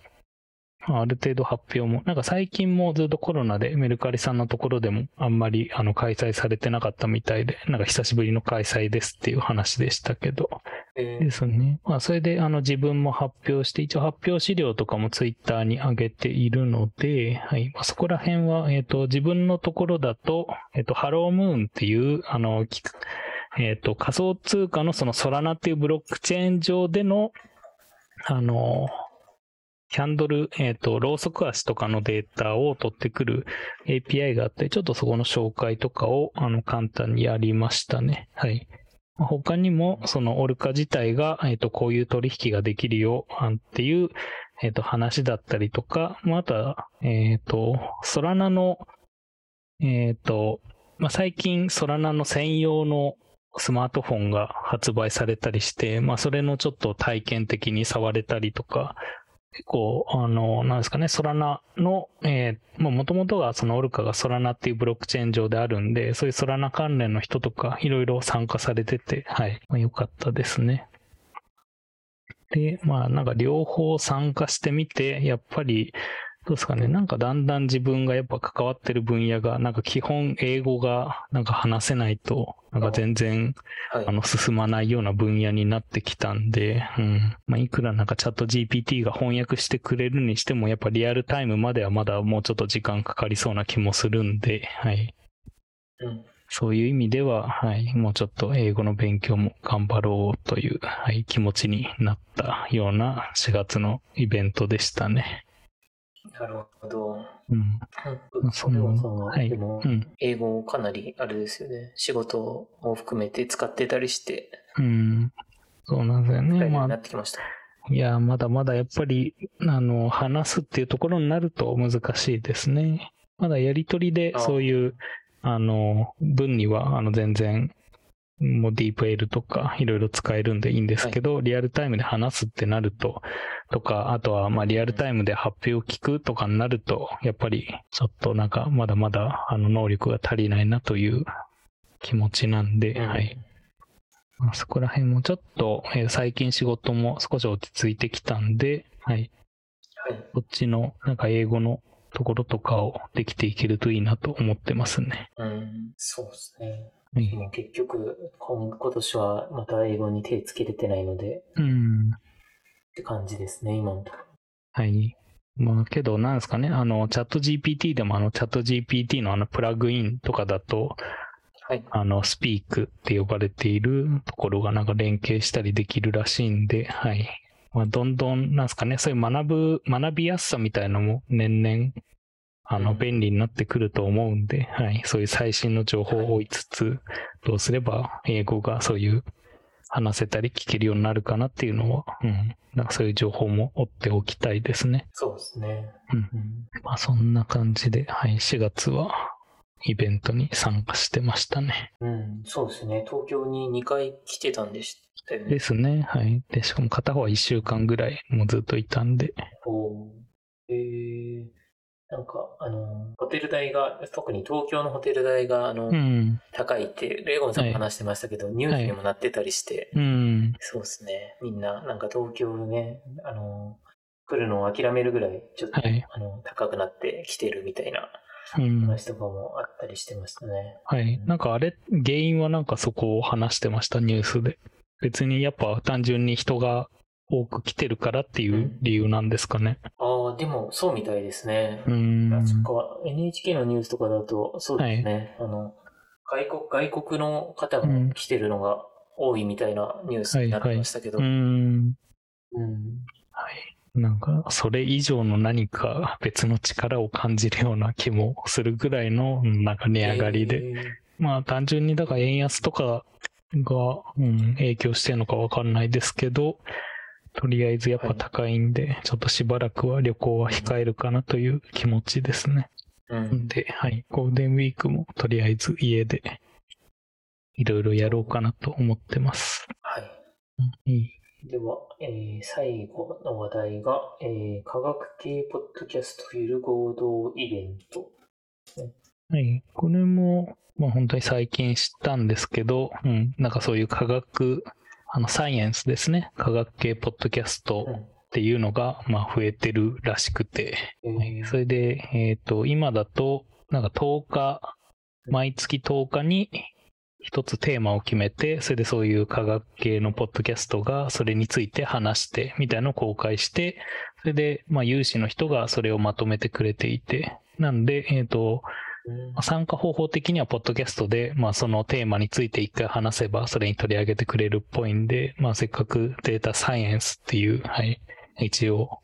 ある程度発表も、なんか最近もずっとコロナでメルカリさんのところでもあんまりあの開催されてなかったみたいで、なんか久しぶりの開催ですっていう話でしたけど。えですね。まあそれであの自分も発表して、一応発表資料とかもツイッターに上げているので、はい。まあ、そこら辺は、えっ、と、自分のところだと、えっ、と、ハロームーンっていう、あの、きえっ、と、仮想通貨のそのソラナっていうブロックチェーン上での、あの、キャンドル、えっ、と、ローソク足とかのデータを取ってくる API があって、ちょっとそこの紹介とかを、あの、簡単にやりましたね。はい。他にも、そのオルカ自体が、えっ、と、こういう取引ができるよ、っていう、えっ、と、話だったりとか、まあ、あとは、えっ、と、ソラナの、えっ、と、まあ、最近、ソラナの専用のスマートフォンが発売されたりして、まあ、それのちょっと体験的に触れたりとか、結構、あの、なんですかね、ソラナの、えー、もともとがそのオルカがソラナっていうブロックチェーン上であるんで、そういうソラナ関連の人とかいろいろ参加されてて、はい、まあ、よかったですね。で、まあなんか両方参加してみて、やっぱり、どうですかね、なんかだんだん自分がやっぱ関わってる分野が、なんか基本英語がなんか話せないと、なんか全然はいあ。の進まないような分野になってきたんで、うん。まあいくらなんかチャット GPT が翻訳してくれるにしても、やっぱリアルタイムまではまだもうちょっと時間かかりそうな気もするんで、はい。うん。そういう意味では、はい、もうちょっと英語の勉強も頑張ろうという、はい、気持ちになったような4月のイベントでしたね。なるほど。うん。うん。そのレオンさんは、はいでもう、ん。英語をかなり、あれですよね。仕事を含めて使ってたりして、うん。そうなんですよね。なってきました。いや、まだまだやっぱり、あの、話すっていうところになると難しいですね。まだやりとりであそういう、あの、文には、あの、全然、もうディープエルとかいろいろ使えるんでいいんですけど、リアルタイムで話すってなると、とか、あとは、まあ、リアルタイムで発表を聞くとかになると、やっぱり、ちょっとなんか、まだまだ、あの、能力が足りないなという気持ちなんで、うんはい。。まあ、そこら辺もちょっと、えー最近仕事も少し落ち着いてきたんで、はい。はい。こっちの、なんか英語のところとかをできていけるといいなと思ってますね。うん。そうですね。結局、今今年はまた英語に手つけれてないので、うん。って感じですね、今のところ。はい。まあけど、なんですかね、あの、チャット GPT でもあの、チャット GPT のあの、プラグインとかだと、はい。あの、スピークって呼ばれているところがなんか連携したりできるらしいんで、はい。まあ、どんどん、なんですかね、そういう学ぶ、学びやすさみたいのも年々、あの、うん便利になってくると思うんで、はい。そういう最新の情報を追いつつ、どうすれば英語がそういう話せたり聞けるようになるかなっていうのは、うん。なんかそういう情報も追っておきたいですね。そうですね。うんうん。まあそんな感じで、はい。4月はイベントに参加してましたね。うん、そうですね。東京に2回来てたんでしたよね。ですね。はい。で、しかも片方は1週間ぐらいもうずっといたんで。おーえー、なんか、あの、ホテル代が、特に東京のホテル代が、あの、うん。高いって、レゴンさんはいも話してましたけど、ニュースにもなってたりして、うん。そうですね。みんな、なんか東京ね、あの、来るのを諦めるぐらい、ちょっと、はいあの、高くなってきてるみたいなうん。話とかもあったりしてましたね。はい。なんかあれ、原因はなんかそこを話してました、ニュースで。別にやっぱ単純に人が多く来てるからっていう理由なんですかね。ああ、でも、そうみたいですね。うーん。か、NHK のニュースとかだと、そうですね。あの、外国、外国の方が来てるのが多いみたいなニュースになってましたけど。うーん。うんはい。なんか、それ以上の何か別の力を感じるような気もするぐらいの、うんなんか値上がりで。えーまあ単純にだから円安とかが、うん、影響してるのかわかんないですけど、とりあえずやっぱ高いんで、ちょっとしばらくは旅行は控えるかなという気持ちですね。うん。で、はい、ゴールデンウィークもとりあえず家でいろいろやろうかなと思ってます。はい。うんいいでは、えー最後の話題が、えー科学系ポッドキャストフィル合同イベント。はい。これも、まあ本当に最近知ったんですけど、うん、なんかそういう科学、あの、サイエンスですね。科学系ポッドキャストうん。っていうのが、まあ増えてるらしくて、それで、えっ、と、今だと、なんか10日、毎月10日に一つテーマを決めて、それでそういう科学系のポッドキャストがそれについて話して、みたいなのを公開して、それで、まあ有志の人がそれをまとめてくれていて、なんで、えっ、と、参加方法的には、ポッドキャストで、まあ、そのテーマについて一回話せば、それに取り上げてくれるっぽいんで、まあ、せっかくデータサイエンスっていう、はい、一応、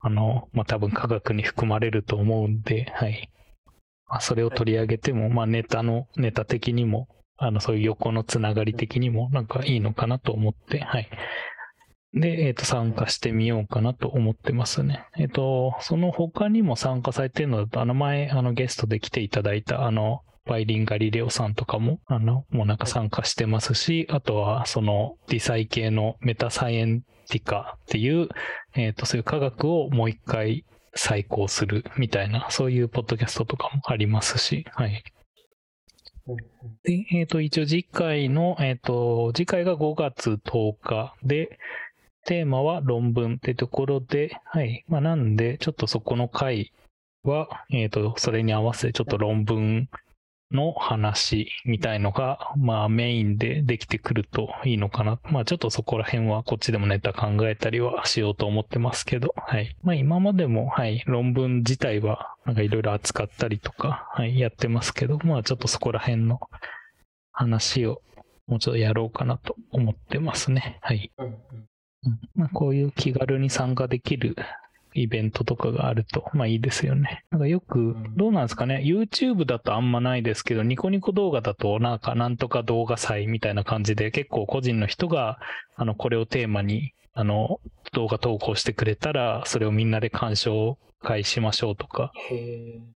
あの、まあ、多分科学に含まれると思うんで、はい。まあ、それを取り上げても、まあ、ネタの、ネタ的にも、あの、そういう横のつながり的にも、なんかいいのかなと思って、はい。で、えっ、と、参加してみようかなと思ってますね。えっ、と、その他にも参加されてるのだと、あの前、あのゲストで来ていただいた、あの、バイリン・ガリレオさんとかも、あの、もうなんか参加してますし、あとはそのディサイ系のメタサイエンティカっていう、えっ、と、そういう科学をもう一回再考するみたいな、そういうポッドキャストとかもありますし、はい。で、えっ、と、一応次回の、えっ、と、次回が5月10日で、テーマは論文ってところで、はい。まあ、なんで、ちょっとそこの回は、えっ、と、それに合わせてちょっと論文の話みたいのが、まあ、メインでできてくるといいのかな。まあ、ちょっとそこら辺はこっちでもネタ考えたりはしようと思ってますけど、はい。まあ、今までも、はい、論文自体は、なんかいろいろ扱ったりとか、はい、やってますけど、まあ、ちょっとそこら辺の話をもうちょっとやろうかなと思ってますね。はい。まあ、こういう気軽に参加できるイベントとかがあると、まあいいですよね。なんかよくん、どうなんですかね、YouTube だとあんまないですけど、ニコニコ動画だと、なんかなんとか動画祭みたいな感じで、結構個人の人が、あの、これをテーマに、あの、動画投稿してくれたら、それをみんなで鑑賞会しましょうとか。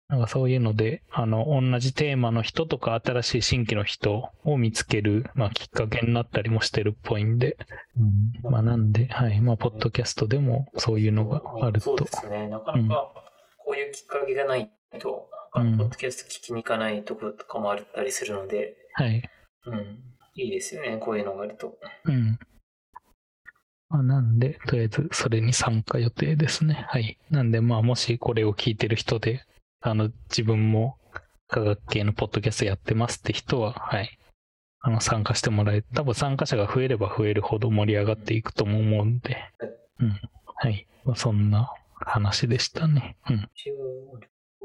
なんかそういうので、あの、同じテーマの人とか新しい新規の人を見つける、まあ、きっかけになったりもしてるっぽいんで、うん、まあなんで、はい、まあ、ポッドキャストでもそういうのがあるとそうで。すね。なかなかこういうきっかけがないと、他のポッドキャスト聞きに行かないところとかもあったりするので、はい。うん。いいですよね。こういうのがあると。うん。まあ、なんで、とりあえずそれに参加予定ですね。はい。なんで、まあ、もしこれを聞いてる人で、あの、自分も科学系のポッドキャストやってますって人は、はい。あの、参加してもらえ、多分参加者が増えれば増えるほど盛り上がっていくとも思うんで、うん。はい。まあ、そんな話でしたね。うん。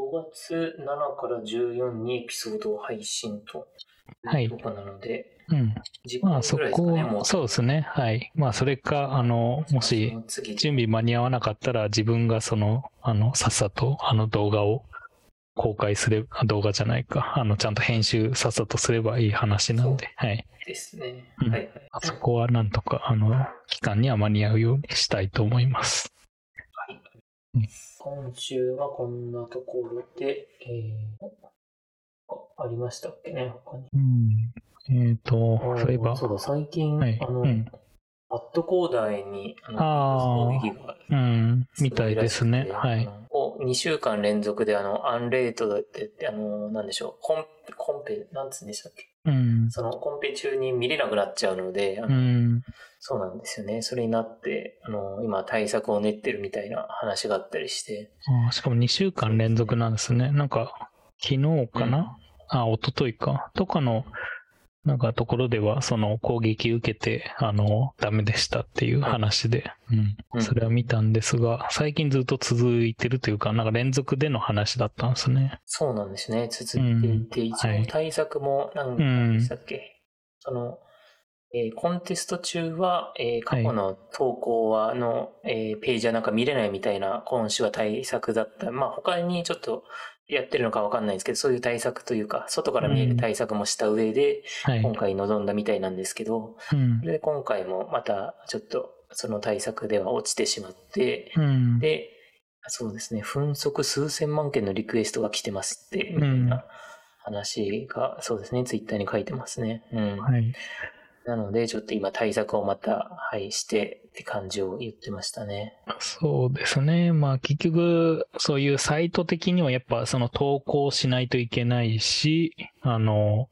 一応、5月7から14にエピソードを配信と。はいとかなので、うん。時間まあ、そぐらいですかね、もこ、う。そうですね。はい。まあ、それか、あの、もし準備間に合わなかったら自分がその、あの、さっさとあの動画を公開すれば、動画じゃないか、あの、ちゃんと編集さっさとすればいい話なんで、はい。ですね。うんはいはい。あそこはなんとか、あの、期間には間に合うようにしたいと思います。今週はこんなところで、えー、あありましたっけね、他に。うん。えっ、と、そういえば、そうだ、最近、はいあの、うんアットコーダーに、あの、攻撃がうん、みたいですね。ごはいいらしく。てあのを2週間連続で、あの、アンレートだって言って、あの、なんでしょう、コンコンペ、なんつうんでしたっけ？うん。そのコンペ中に見れなくなっちゃうので、あうのん。そうなんですよね。それになって、あの、今対策を練ってるみたいな話があったりして。あーしかも2週間連続なんですね。なんか、昨日かな、あ、一昨日か。とかの、なんかところでは、その攻撃受けて、あの、ダメでしたっていう話で、う。うんんそれは見たんですが、最近ずっと続いてるというか、なんか連続での話だったんですね。そうなんですね。続いていて、一はい応対策も何でしたっけ、その、えーコンテスト中は、えー過去の投稿は、の、えーページはなんか見れないみたいな、今週は対策だった。まあ他にちょっとやってるのかわかんないですけど、そういう対策というか、外から見える対策もした上で、はい。今回臨んだみたいなんですけど、うんそ。れで今回もまたちょっとその対策では落ちてしまって、うん。で、そうですね、分速数千万件のリクエストが来てますって、みたいな話が、そうですね、ツイッターに書いてますね。うん。はい。なので、ちょっと今対策をまた、はい、してって感じを言ってましたね。そうですね。まあ結局、そういうサイト的にはやっぱその投稿しないといけないし、あの、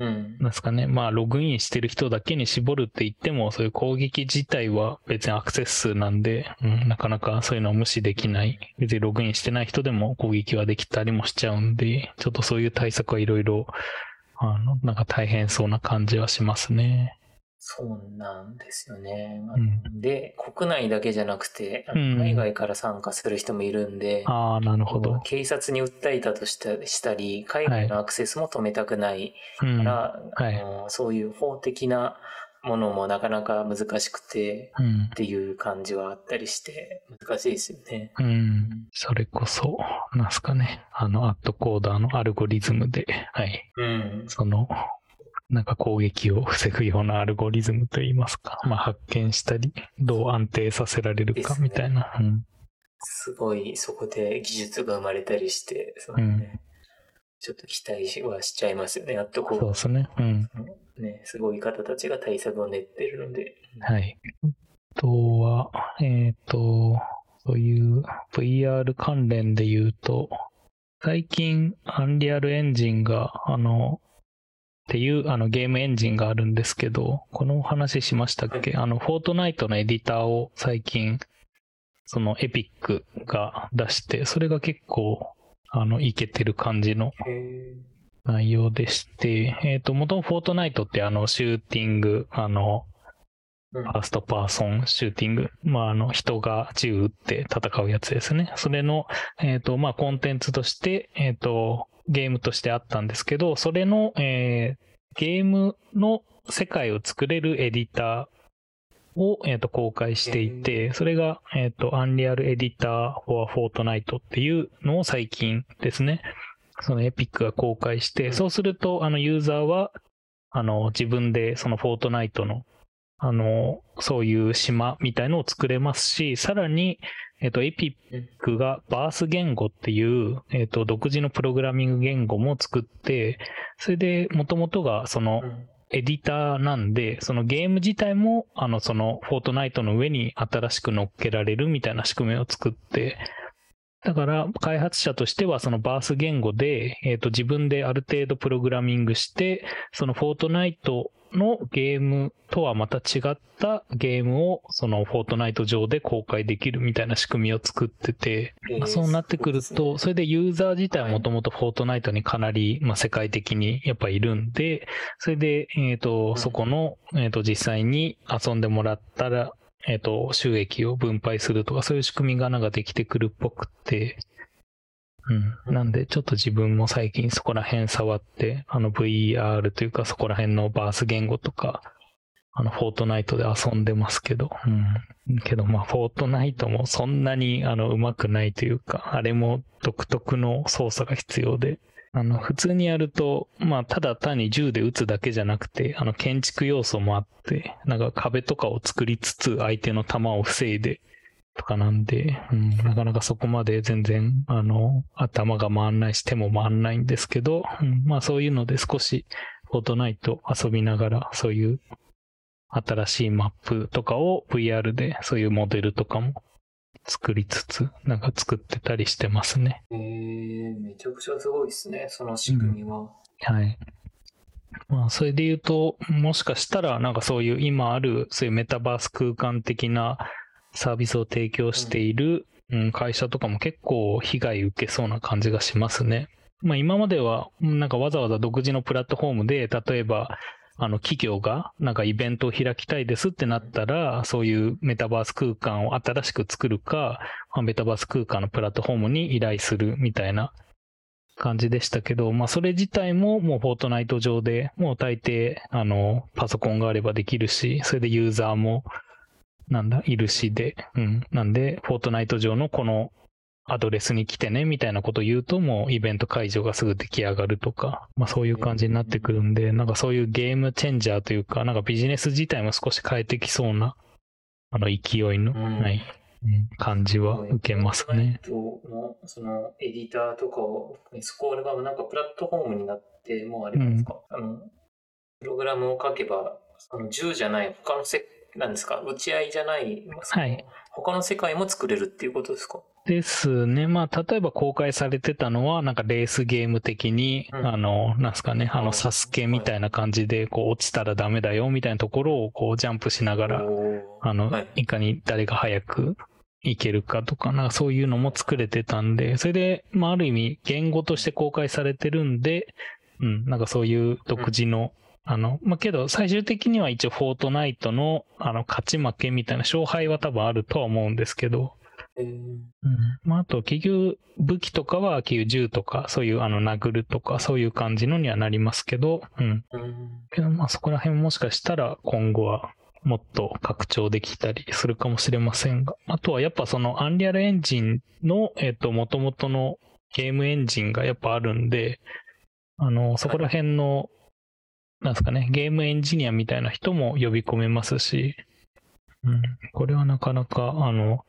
うん。なんですかね。まあログインしてる人だけに絞るって言っても、そういう攻撃自体は別にアクセス数なんで、うん、なかなかそういうのは無視できない。別にログインしてない人でも攻撃はできたりもしちゃうんで、ちょっとそういう対策はいろいろ、あの、なんか大変そうな感じはしますね。そうなんですよね。うんで、国内だけじゃなくて、海外から参加する人もいるんで、ああ、なるほど。警察に訴えたとしたしたり、海外のアクセスも止めたくないうん。から、はいあのそういう法的なものもなかなか難しくてうんっ。ていう感じはあったりして難しいですよね。うん。それこそ、なんすかね。あの、アットコーダーのアルゴリズムで、はい。うん。その、なんか攻撃を防ぐようなアルゴリズムといいますか。まあ、発見したり、どう安定させられるかみたいな。うん。すごいそこで技術が生まれたりして、そうねちょっと期待はしちゃいますよね。やっとこう。そうですね。うん。ね、すごい方たちが対策を練ってるので。はい。あとは、えっ、と、そういう VR 関連で言うと、最近、 Unreal Engine が、あの、っていうあのゲームエンジンがあるんですけど、このお話しましたっけ？あの、 Fortnite のエディターを最近、その Epic が出して、それが結構、あの、いけてる感じのへ内容でして、えっ、と、元々 Fortnite ってあの、シューティング、あの、うん first person shooting、まあ、あの、人が銃撃って戦うやつですね。それの、えっ、と、まあ、コンテンツとして、えっ、と、ゲームとしてあったんですけど、それの、えーゲームの世界を作れるエディターを、えっ、と、公開していて、それが、えっ、と、アンリアルエディター for Fortnite っていうのを最近ですね、そのエピックが公開して、そうすると、あの、ユーザーは、あの、自分でそのフォートナイトの、あの、そういう島みたいのを作れますし、さらに、えっと、エピックがバース言語っていう、えっと、独自のプログラミング言語も作って、それで、もともとが、そのエディターなんで、そのゲーム自体も、あの、その、フォートナイトの上に新しく乗っけられるみたいな仕組みを作って、だから、開発者としては、そのバース言語で、えっ、と、自分である程度プログラミングして、そのフォートナイトのゲームとはまた違ったゲームを、そのフォートナイト上で公開できるみたいな仕組みを作ってて、えーまあ、そうなってくると、それでユーザー自体はもともとフォートナイトにかなり、まあ、世界的にやっぱいるんで、それで、えっ、と、ん。そこの、えっ、と、実際に遊んでもらったら、えっ、と、収益を分配するとか、そういう仕組みがなんかできてくるっぽくて、うん。なんで、ちょっと自分も最近そこら辺触って、あの VR というかそこら辺のバース言語とか、あの、フォートナイトで遊んでますけど、うん。けど、まあ、フォートナイトもそんなに、あの、上手くないというか、あれも独特の操作が必要で、あの、普通にやると、まあ、ただ単に銃で撃つだけじゃなくて、あの、建築要素もあって、なんか壁とかを作りつつ、相手の弾を防いで、とかなんで、うん、なかなかそこまで全然、あの、頭が回んないし、手も回んないんですけど、うん、まあそういうので少し、フォートナイト遊びながら、そういう新しいマップとかを VR で、そういうモデルとかも作りつつ、なんか作ってたりしてますね。えー、めちゃくちゃすごいですね、その仕組みは。はい。まあ、それで言うと、もしかしたら、なんかそういう今ある、そういうメタバース空間的なサービスを提供している、うん、会社とかも結構被害受けそうな感じがしますね。まあ今までは、なんかわざわざ独自のプラットフォームで、例えば、あの企業がなんかイベントを開きたいですってなったら、そういうメタバース空間を新しく作るか、メタバース空間のプラットフォームに依頼するみたいな感じでしたけど、まあそれ自体ももうフォートナイト上でもう大抵あのパソコンがあればできるし、それでユーザーもなんだ、いるしで、うん。なんで、フォートナイト上のこのアドレスに来てねみたいなことを言うともうイベント会場がすぐ出来上がるとか、まあそういう感じになってくるんで、なんかそういうゲームチェンジャーというか、なんかビジネス自体も少し変えてきそうな、あの勢いのうん。ない、うん感じは受けますね。フォートナイトのそのエディターとかを、そこがなんかプラットフォームになって、もうあれですか、あの、プログラムを書けば、その銃じゃない、他のせ、なんですか、打ち合いじゃない、はい。他の世界も作れるっていうことですか？ですね。まあ、例えば公開されてたのは、なんかレースゲーム的に、うん。あの、なんすかね、あの、うんサスケみたいな感じで、こう、落ちたらダメだよ、みたいなところを、こう、ジャンプしながら、あの、はい。いかに誰が早くいけるかとか、なんかそういうのも作れてたんで、それで、まあ、ある意味、言語として公開されてるんで、うん、なんかそういう独自の、あの、まあ、けど、最終的には一応、フォートナイトの、あの、勝ち負けみたいな勝敗は多分あるとは思うんですけど、えーうん。まあ、あと、結局、武器とかは、結局銃とか、そういう、あの、殴るとか、そういう感じのにはなりますけど、うん。うんけど、まあ、そこら辺もしかしたら、今後は、もっと拡張できたりするかもしれませんが。あとは、やっぱその、アンリアルエンジンの、えっと、元々のゲームエンジンがやっぱあるんで、あの、そこら辺の、なんですかね、ゲームエンジニアみたいな人も呼び込めますし、うん。これはなかなか、あの、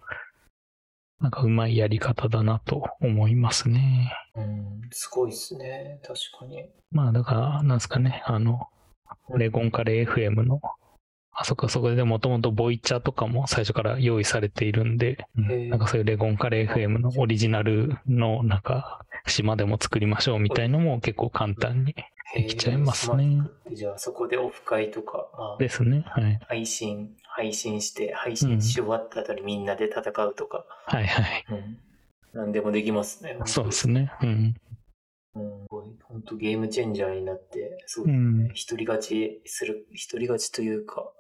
なんかうまいやり方だなと思いますね。うん、すごいですね。確かに。まあだから、なんですかね、あの、レゴンカレー FM の、あそこそこでもともとボイチャとかも最初から用意されているんで、なんかそういうレゴンカレー FM のオリジナルのなんか島でも作りましょうみたいのも結構簡単にへできちゃいますね。えじゃあそこでオフ会とか、まあ、ですね。はい。配信、配信して、配信し終わった後にみんなで戦うとか、はいはい。うん。なんでもできますね。そうですね。うん。うん、本当ゲームチェンジャーになって、そううですね。ん。一人勝ちする、一人勝ちというか、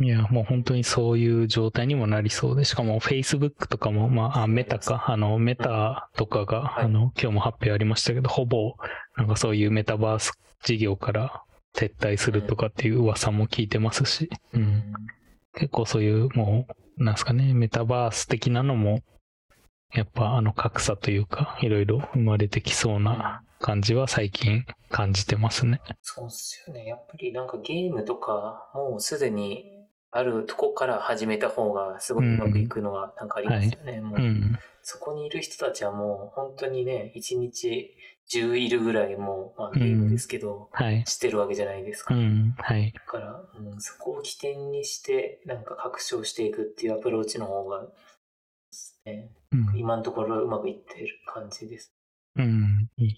いや、もう本当にそういう状態にもなりそうで、しかも Facebook とかも、まあ、あメタか、あの、メタとかが、はいあの、今日も発表ありましたけど、ほぼ、なんかそういうメタバース事業から撤退するとかっていう噂も聞いてますし、うん。結構そういう、もう、なんですかね、メタバース的なのも、やっぱあの格差というか、いろいろ生まれてきそうな感じは最近感じてますね。そうっすよね。やっぱりなんかゲームとか、もうすでにあるとこから始めた方がすごいうまくいくのはなんかありますよね。もううん。そこにいる人たちはもう本当にね、一日中いるぐらいもう、まあ、ゲームですけど、はい。してるわけじゃないですか。だうん。はい。から、うん、そこを起点にして、なんか拡張していくっていうアプローチの方が、ね、うん。今のところうまくいってる感じです。うん。いい。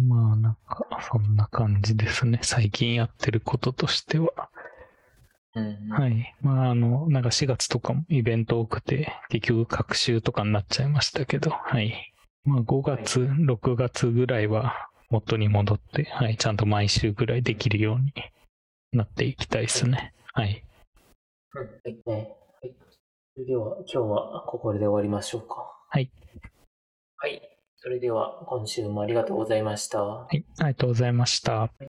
まあ、なんか、そんな感じですね。最近やってることとしては。うん、はい。まあ、あの、なんか4月とかもイベント多くて、結局学習とかになっちゃいましたけど、はい。まあ、5月、6月ぐらいは元に戻って、はい。ちゃんと毎週ぐらいできるようになっていきたいですね。はい。うんはいね。はい。それでは、今日はここで終わりましょうか。はい。はい。それでは、今週もありがとうございました。はい。ありがとうございました。